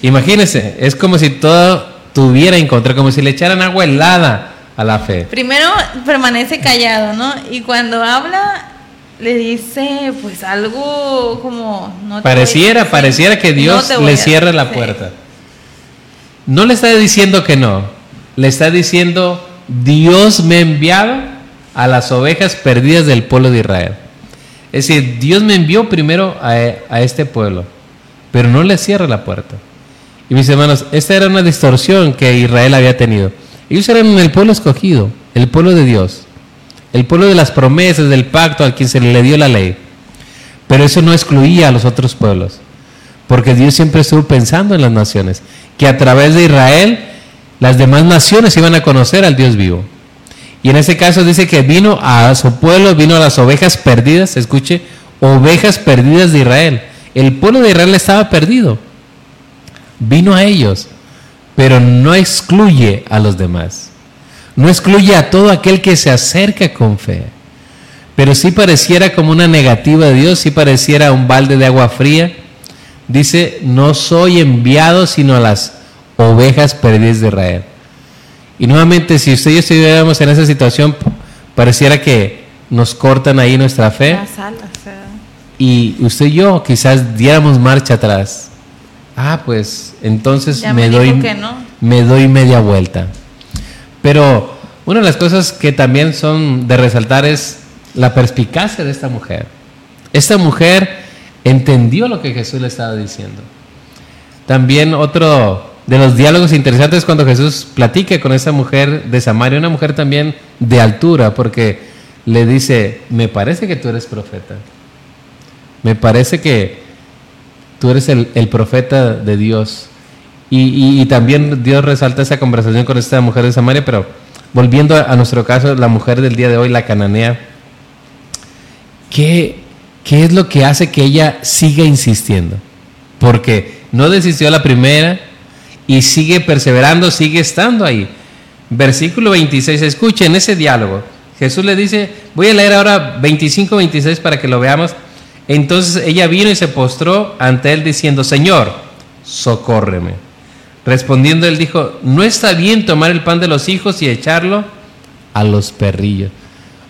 Imagínense, es como si todo tuviera en contra, como si le echaran agua helada a la fe. Primero permanece callado, ¿no? Y cuando habla le dice pues algo como no pareciera pareciera que Dios le cierra la puerta. No le está diciendo que no. Le está diciendo Dios me ha enviado a las ovejas perdidas del pueblo de Israel es decir Dios me envió primero a, a este pueblo pero no le cierra la puerta. Y mis hermanos esta era una distorsión que Israel había tenido ellos eran el pueblo escogido el pueblo de Dios el pueblo de las promesas, del pacto al quien se le dio la ley. Pero eso no excluía a los otros pueblos, porque Dios siempre estuvo pensando en las naciones, que a través de Israel las demás naciones iban a conocer al Dios vivo. Y en ese caso dice que vino a su pueblo, vino a las ovejas perdidas, escuche, ovejas perdidas de Israel. El pueblo de Israel estaba perdido. Vino a ellos, pero no excluye a los demás. No excluye a todo aquel que se acerca con fe. Pero si pareciera como una negativa de Dios, si pareciera un balde de agua fría. Dice, no soy enviado sino a las ovejas perdidas de Israel. Y nuevamente, si usted y yo estuviéramos en esa situación, pareciera que nos cortan ahí nuestra fe. Y usted y yo quizás diéramos marcha atrás. Ah, pues entonces me, doy, me doy media vuelta. Pero una de las cosas que también son de resaltar es la perspicacia de esta mujer. Esta mujer entendió lo que Jesús le estaba diciendo. También otro de los diálogos interesantes es cuando Jesús platica con esa mujer de Samaria, una mujer también de altura, porque le dice, me parece que tú eres profeta. Me parece que tú eres el, profeta de Dios. Y, también Dios resalta esa conversación con esta mujer de Samaria, pero volviendo a, nuestro caso, la mujer del día de hoy, la cananea, ¿qué, ¿qué es lo que hace que ella siga insistiendo? Porque no desistió la primera y sigue perseverando, sigue estando ahí. Versículo 26, escuchen ese diálogo. Jesús le dice, voy a leer ahora 25, 26 para que lo veamos. Entonces ella vino y se postró ante él diciendo, Señor, socórreme. Respondiendo él dijo, no está bien tomar el pan de los hijos y echarlo a los perrillos.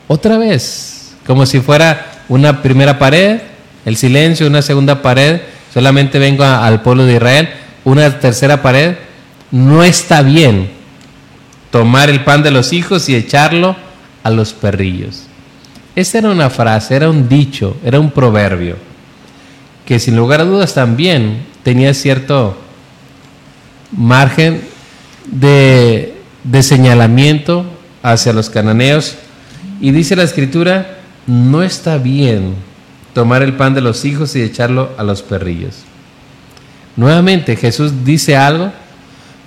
Otra vez, como si fuera una primera pared, el silencio, una segunda pared, solamente vengo al pueblo de Israel, una tercera pared, no está bien tomar el pan de los hijos y echarlo a los perrillos. Esa era una frase, era un dicho, era un proverbio, que sin lugar a dudas también tenía cierto margen de, de señalamiento hacia los cananeos. Y dice la escritura, no está bien tomar el pan de los hijos y echarlo a los perrillos. Nuevamente Jesús dice algo,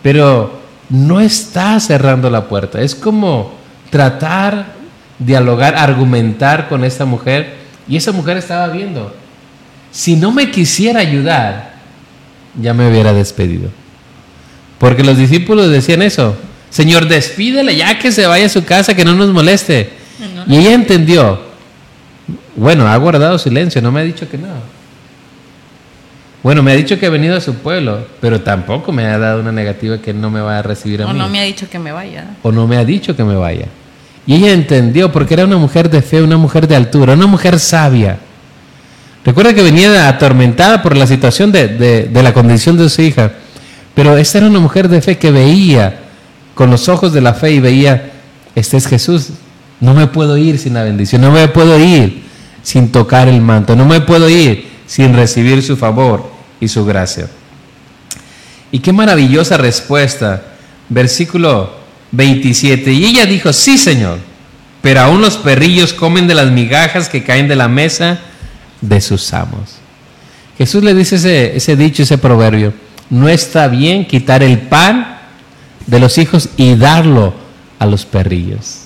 pero no está cerrando la puerta. Es como tratar, dialogar, argumentar con esta mujer. Y esa mujer estaba viendo. Si no me quisiera ayudar, ya me hubiera despedido. Porque los discípulos decían eso. Señor, despídele ya que se vaya a su casa, que no nos moleste. Y ella entendió. Bueno, ha guardado silencio, no me ha dicho que no. Bueno, me ha dicho que ha venido a su pueblo, pero tampoco me ha dado una negativa que no me va a recibir a O mí. no me ha dicho que me vaya. o no me ha dicho que me vaya. Y ella entendió, porque era una mujer de fe, una mujer de altura, una mujer sabia. Recuerda que venía atormentada por la situación de, de- la condición de su hija, pero esta era una mujer de fe que veía con los ojos de la fe y veía, este es Jesús, no me puedo ir sin la bendición, no me puedo ir sin tocar el manto, no me puedo ir sin recibir su favor y su gracia. Y qué maravillosa respuesta. Versículo 27. Y ella dijo, sí, Señor, pero aún los perrillos comen de las migajas que caen de la mesa de sus amos. Jesús le dice ese, dicho, ese proverbio. No está bien quitar el pan de los hijos y darlo a los perrillos.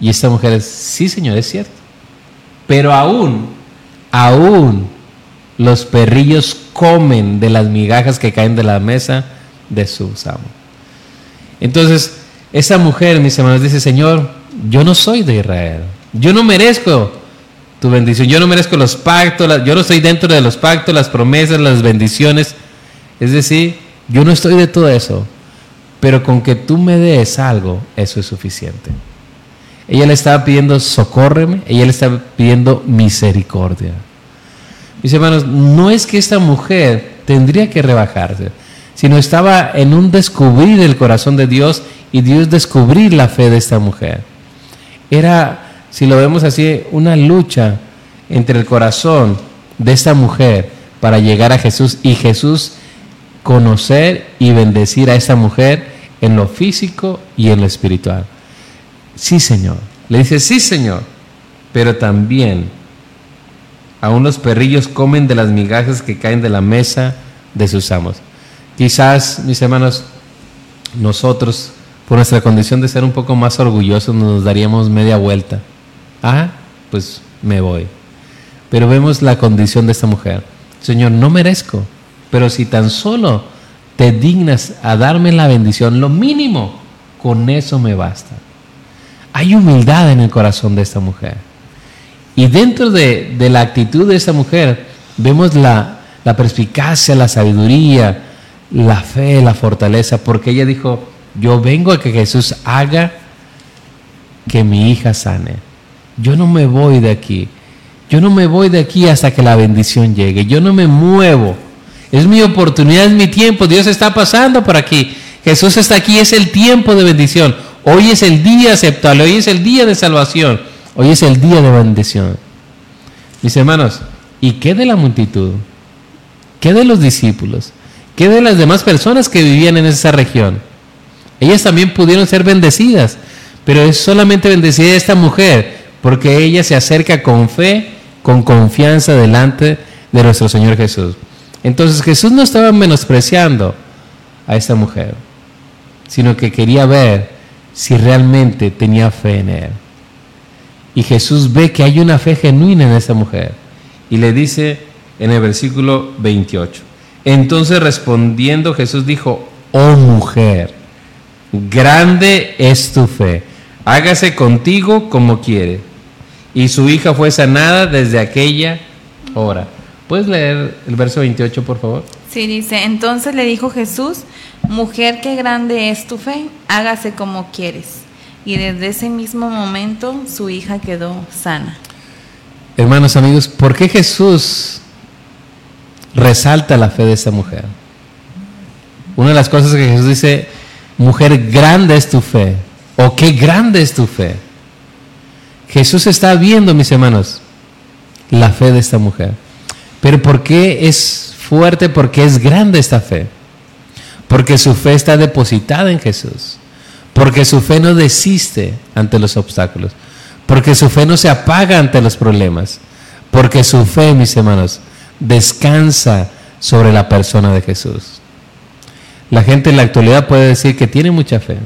Y esta mujer es, sí, Señor, es cierto. Pero aún, aún los perrillos comen de las migajas que caen de la mesa de sus amos. Entonces, esa mujer, mis hermanos, dice, Señor, yo no soy de Israel. Yo no merezco tu bendición. Yo no merezco los pactos. yo no estoy dentro de los pactos, las promesas, las bendiciones. Es decir, yo no estoy de todo eso. Pero con que tú me des algo, eso es suficiente. Ella le estaba pidiendo socórreme, ella le estaba pidiendo misericordia. Mis hermanos, no es que esta mujer tendría que rebajarse, sino estaba en un descubrir el corazón de Dios y Dios descubrir la fe de esta mujer. Era, si lo vemos así, una lucha entre el corazón de esta mujer para llegar a Jesús y Jesús conocer y bendecir a esta mujer en lo físico y en lo espiritual. Sí, Señor. Le dice, sí, Señor. Pero también, aún los perrillos comen de las migajas que caen de la mesa de sus amos. Quizás, mis hermanos, nosotros, por nuestra condición de ser un poco más orgullosos, nos daríamos media vuelta. Ah, pues me voy. Pero vemos la condición de esta mujer. Señor, no merezco, pero si tan solo te dignas a darme la bendición, lo mínimo, con eso me basta. Hay humildad en el corazón de esta mujer. Y dentro de, la actitud de esta mujer vemos la, la perspicacia, la sabiduría, la fe, la fortaleza, porque ella dijo, yo vengo a que Jesús haga que mi hija sane. Yo no me voy de aquí. Yo no me voy de aquí hasta que la bendición llegue. Yo no me muevo. Es mi oportunidad, es mi tiempo. Dios está pasando por aquí. Jesús está aquí, es el tiempo de bendición. Hoy es el día aceptable, hoy es el día de salvación, hoy es el día de bendición. Mis hermanos, ¿y qué de la multitud? ¿Qué de los discípulos? ¿Qué de las demás personas que vivían en esa región? Ellas también pudieron ser bendecidas, pero es solamente bendecida esta mujer, porque ella se acerca con fe, con confianza delante de nuestro Señor Jesús. Entonces Jesús no estaba menospreciando a esta mujer, sino que quería ver si realmente tenía fe en él. Y Jesús ve que hay una fe genuina en esta mujer y le dice en el versículo 28. Entonces respondiendo Jesús dijo, oh mujer, grande es tu fe, hágase contigo como quiere. Y su hija fue sanada desde aquella hora. ¿Puedes leer el verso 28, por favor? Sí, dice, entonces le dijo Jesús, mujer, qué grande es tu fe, hágase como quieres. Y desde ese mismo momento su hija quedó sana. Hermanos, amigos, ¿por qué Jesús resalta la fe de esta mujer? Una de las cosas que Jesús dice, mujer, grande es tu fe, o qué grande es tu fe. Jesús está viendo, mis hermanos, la fe de esta mujer. Pero ¿por qué es fuerte? Porque es grande esta fe. Porque su fe está depositada en Jesús. Porque su fe no desiste ante los obstáculos. Porque su fe no se apaga ante los problemas. Porque su fe, mis hermanos, descansa sobre la persona de Jesús. La gente en la actualidad puede decir que tiene mucha fe.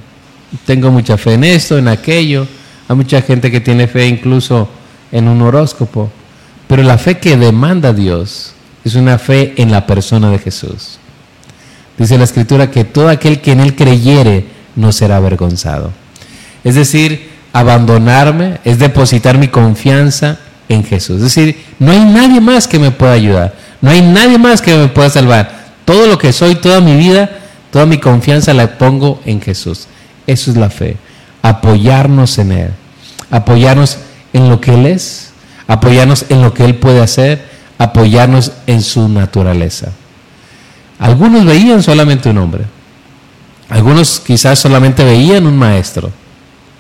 Tengo mucha fe en esto, en aquello. Hay mucha gente que tiene fe incluso en un horóscopo. Pero la fe que demanda Dios es una fe en la persona de Jesús. Dice la escritura que todo aquel que en él creyere no será avergonzado. Es decir, abandonarme es depositar mi confianza en Jesús. Es decir, no hay nadie más que me pueda ayudar. No hay nadie más que me pueda salvar. Todo lo que soy, toda mi vida, toda mi confianza la pongo en Jesús. Eso es la fe. Apoyarnos en Él. Apoyarnos en lo que Él es apoyarnos en lo que Él puede hacer, apoyarnos en su naturaleza. Algunos veían solamente un hombre, algunos quizás solamente veían un maestro,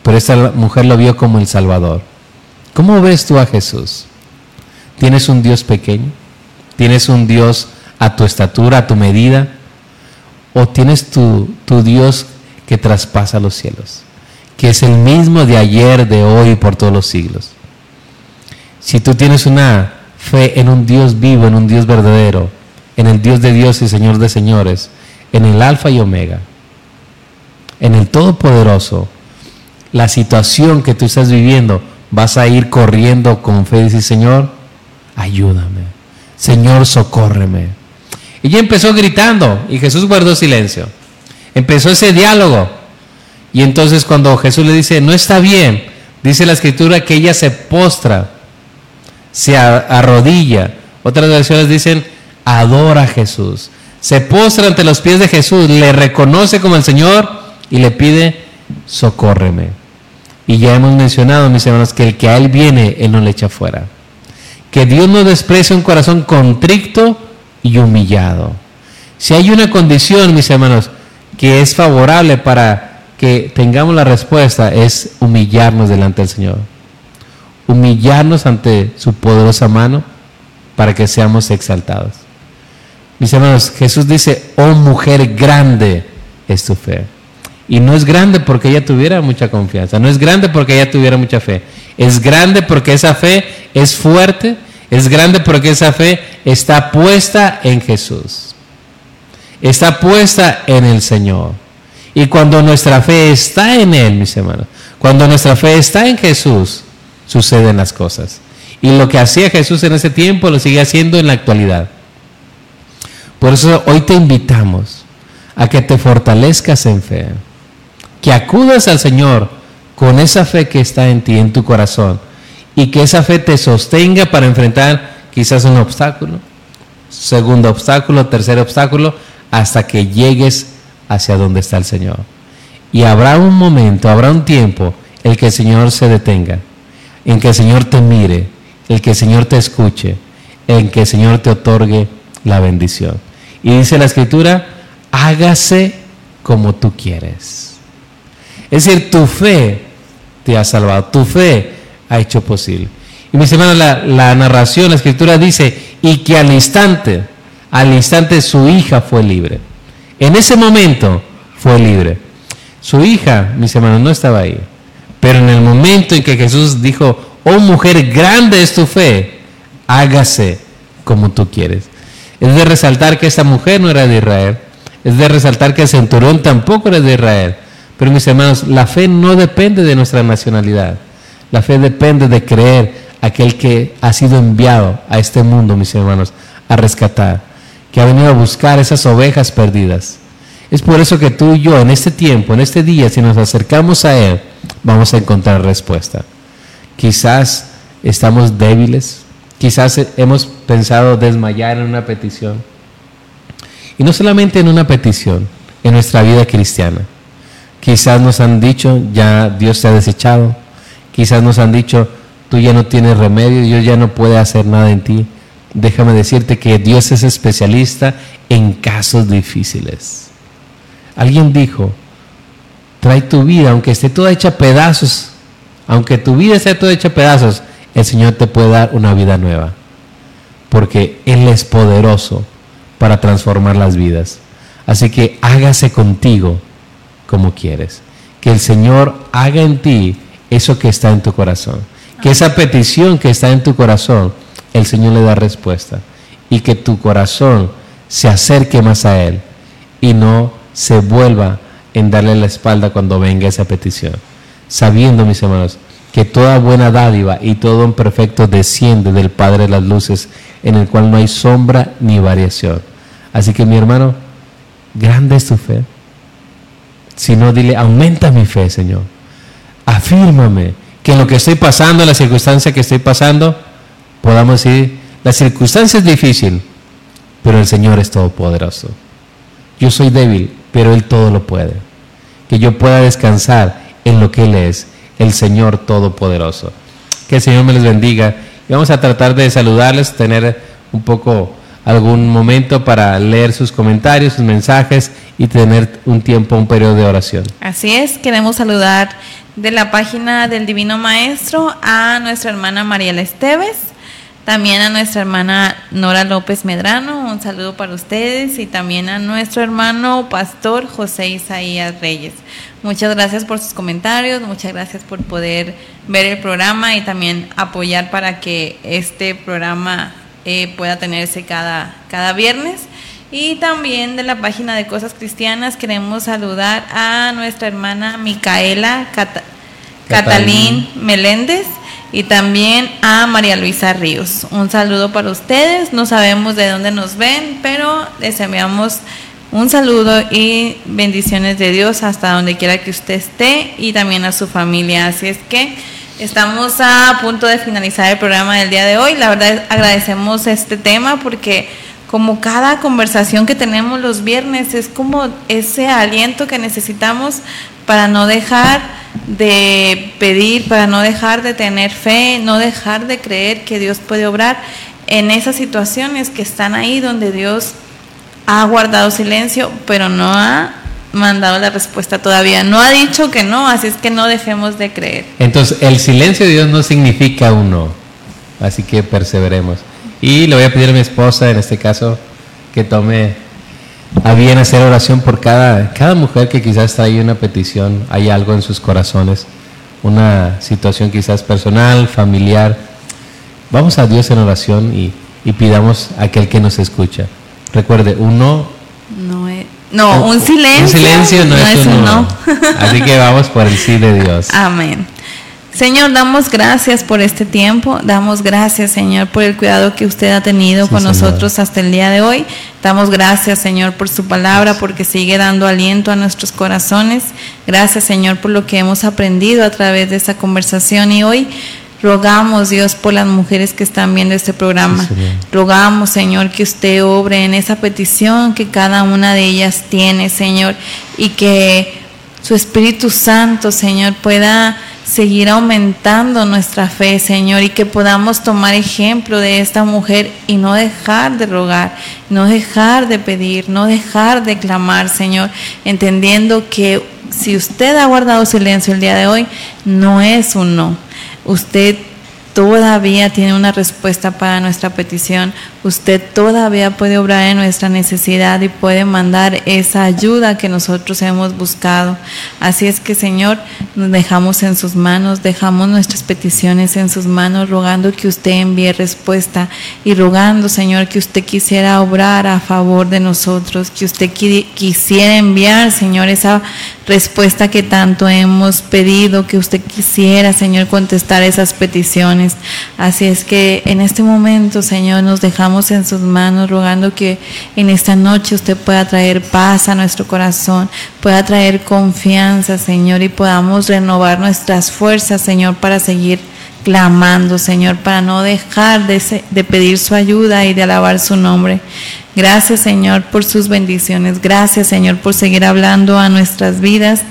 pero esta mujer lo vio como el Salvador. ¿Cómo ves tú a Jesús? ¿Tienes un Dios pequeño? ¿Tienes un Dios a tu estatura, a tu medida? ¿O tienes tu, tu Dios que traspasa los cielos? Que es el mismo de ayer, de hoy y por todos los siglos. Si tú tienes una fe en un Dios vivo, en un Dios verdadero, en el Dios de Dios y Señor de señores, en el Alfa y Omega, en el Todopoderoso, la situación que tú estás viviendo, vas a ir corriendo con fe y decir, Señor, ayúdame. Señor, socórreme. Ella empezó gritando y Jesús guardó silencio. Empezó ese diálogo. Y entonces cuando Jesús le dice, no está bien, dice la escritura que ella se postra se arrodilla. Otras versiones dicen, adora a Jesús. Se postra ante los pies de Jesús, le reconoce como el Señor y le pide, socórreme. Y ya hemos mencionado, mis hermanos, que el que a Él viene, Él no le echa fuera. Que Dios no desprecia un corazón contrito y humillado. Si hay una condición, mis hermanos, que es favorable para que tengamos la respuesta, es humillarnos delante del Señor humillarnos ante su poderosa mano para que seamos exaltados. Mis hermanos, Jesús dice, oh mujer grande es tu fe. Y no es grande porque ella tuviera mucha confianza, no es grande porque ella tuviera mucha fe. Es grande porque esa fe es fuerte, es grande porque esa fe está puesta en Jesús. Está puesta en el Señor. Y cuando nuestra fe está en Él, mis hermanos, cuando nuestra fe está en Jesús, suceden las cosas. Y lo que hacía Jesús en ese tiempo lo sigue haciendo en la actualidad. Por eso hoy te invitamos a que te fortalezcas en fe, que acudas al Señor con esa fe que está en ti, en tu corazón, y que esa fe te sostenga para enfrentar quizás un obstáculo, segundo obstáculo, tercer obstáculo, hasta que llegues hacia donde está el Señor. Y habrá un momento, habrá un tiempo en que el Señor se detenga en que el Señor te mire, en que el Señor te escuche, en que el Señor te otorgue la bendición. Y dice la escritura, hágase como tú quieres. Es decir, tu fe te ha salvado, tu fe ha hecho posible. Y mis hermanos, la, narración, la escritura dice, y que al instante, al instante su hija fue libre. En ese momento fue libre. Su hija, mis hermanos, no estaba ahí. Pero en el momento en que Jesús dijo, oh mujer, grande es tu fe, hágase como tú quieres. Es de resaltar que esta mujer no era de Israel. Es de resaltar que el centurión tampoco era de Israel. Pero mis hermanos, la fe no depende de nuestra nacionalidad. La fe depende de creer aquel que ha sido enviado a este mundo, mis hermanos, a rescatar, que ha venido a buscar esas ovejas perdidas, Es por eso que tú y yo en este tiempo, en este día, si nos acercamos a Él, vamos a encontrar respuesta. Quizás estamos débiles, quizás hemos pensado desmayar en una petición. Y no solamente en una petición, en nuestra vida cristiana. Quizás nos han dicho, ya Dios te ha desechado. Quizás nos han dicho, tú ya no tienes remedio, Dios ya no puede hacer nada en ti. Déjame decirte que Dios es especialista en casos difíciles. Alguien dijo, trae tu vida, aunque esté toda hecha pedazos, aunque tu vida esté toda hecha pedazos, el Señor te puede dar una vida nueva. Porque Él es poderoso para transformar las vidas. Así que hágase contigo como quieres. Que el Señor haga en ti eso que está en tu corazón. Que esa petición que está en tu corazón, el Señor le da respuesta. Y que tu corazón se acerque más a Él y no se vuelva en darle la espalda cuando venga esa petición. Sabiendo, mis hermanos, que toda buena dádiva y todo un perfecto desciende del Padre de las Luces, en el cual no hay sombra ni variación. Así que mi hermano, grande es tu fe. Si no, dile, aumenta mi fe, Señor. Afírmame que en lo que estoy pasando, en la circunstancia que estoy pasando, podamos decir, la circunstancia es difícil, pero el Señor es todopoderoso. Yo soy débil, pero Él todo lo puede. Que yo pueda descansar en lo que Él es, el Señor todopoderoso. Que el Señor me les bendiga. Y vamos a tratar de saludarles, tener un poco algún momento para leer sus comentarios, sus mensajes y tener un tiempo, un periodo de oración. Así es, queremos saludar de la página del Divino Maestro a nuestra hermana Mariela Esteves, también a nuestra hermana Nora López Medrano, un saludo para ustedes y también a nuestro hermano pastor José Isaías Reyes. Muchas gracias por sus comentarios, muchas gracias por poder ver el programa y también apoyar para que este programa eh, pueda tenerse cada, cada viernes. Y también de la página de Cosas Cristianas queremos saludar a nuestra hermana Micaela Catalín Meléndez y también a María Luisa Ríos. Un saludo para ustedes. No sabemos de dónde nos ven, pero les enviamos un saludo y bendiciones de Dios hasta donde quiera que usted esté y también a su familia. Así es que Estamos a punto de finalizar el programa del día de hoy. La verdad agradecemos este tema porque como cada conversación que tenemos los viernes es como ese aliento que necesitamos para no dejar de pedir, para no dejar de tener fe, no dejar de creer que Dios puede obrar en esas situaciones que están ahí donde Dios ha guardado silencio, pero no ha mandado la respuesta todavía. No ha dicho que no, así es que no dejemos de creer. Entonces, el silencio de Dios no significa un no. Así que perseveremos. Y le voy a pedir a mi esposa, en este caso, que tome a bien hacer oración por cada, cada mujer que quizás trae una petición, hay algo en sus corazones, una situación quizás personal, familiar. Vamos a Dios en oración y, y pidamos a aquel que nos escucha. Recuerde, un no no no, un silencio. Un silencio no, es, un no. Así que vamos por el sí de Dios. Amén. Señor, damos gracias por este tiempo, damos gracias, Señor, por el cuidado que usted ha tenido con nosotros hasta el día de hoy. Damos gracias, Señor, por su palabra, porque sigue dando aliento a nuestros corazones. Gracias, Señor, por lo que hemos aprendido a través de esta conversación y hoy Rogamos, Dios, por las mujeres que están viendo este programa. Rogamos, Señor, que usted obre en esa petición que cada una de ellas tiene, Señor, y que su Espíritu Santo, Señor, pueda seguir aumentando nuestra fe, Señor, y que podamos tomar ejemplo de esta mujer y no dejar de rogar, no dejar de pedir, no dejar de clamar, Señor, entendiendo que si usted ha guardado silencio el día de hoy, no es un no usted todavía tiene una respuesta para nuestra petición. Usted todavía puede obrar en nuestra necesidad y puede mandar esa ayuda que nosotros hemos buscado. Así es que, Señor, nos dejamos en sus manos, dejamos nuestras peticiones en sus manos, rogando que usted envíe respuesta y rogando, Señor, que usted quisiera obrar a favor de nosotros, que usted quisiera enviar, Señor, esa respuesta que tanto hemos pedido, que usted quisiera, Señor, contestar esas peticiones. Así es que en este momento, Señor, nos dejamos en sus manos, rogando que en esta noche usted pueda traer paz a nuestro corazón, pueda traer confianza, Señor, y podamos renovar nuestras fuerzas, Señor, para seguir clamando, Señor, para no dejar de pedir su ayuda y de alabar su nombre. Gracias, Señor, por sus bendiciones. Gracias, Señor, por seguir hablando a nuestras vidas.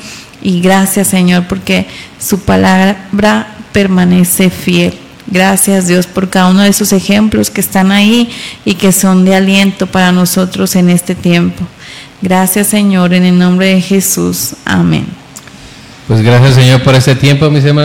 Y gracias, Señor, porque su palabra permanece fiel. Gracias, Dios, por cada uno de esos ejemplos que están ahí y que son de aliento para nosotros en este tiempo. Gracias, Señor, en el nombre de Jesús. Amén. Pues gracias Señor por este tiempo, mis hermanos.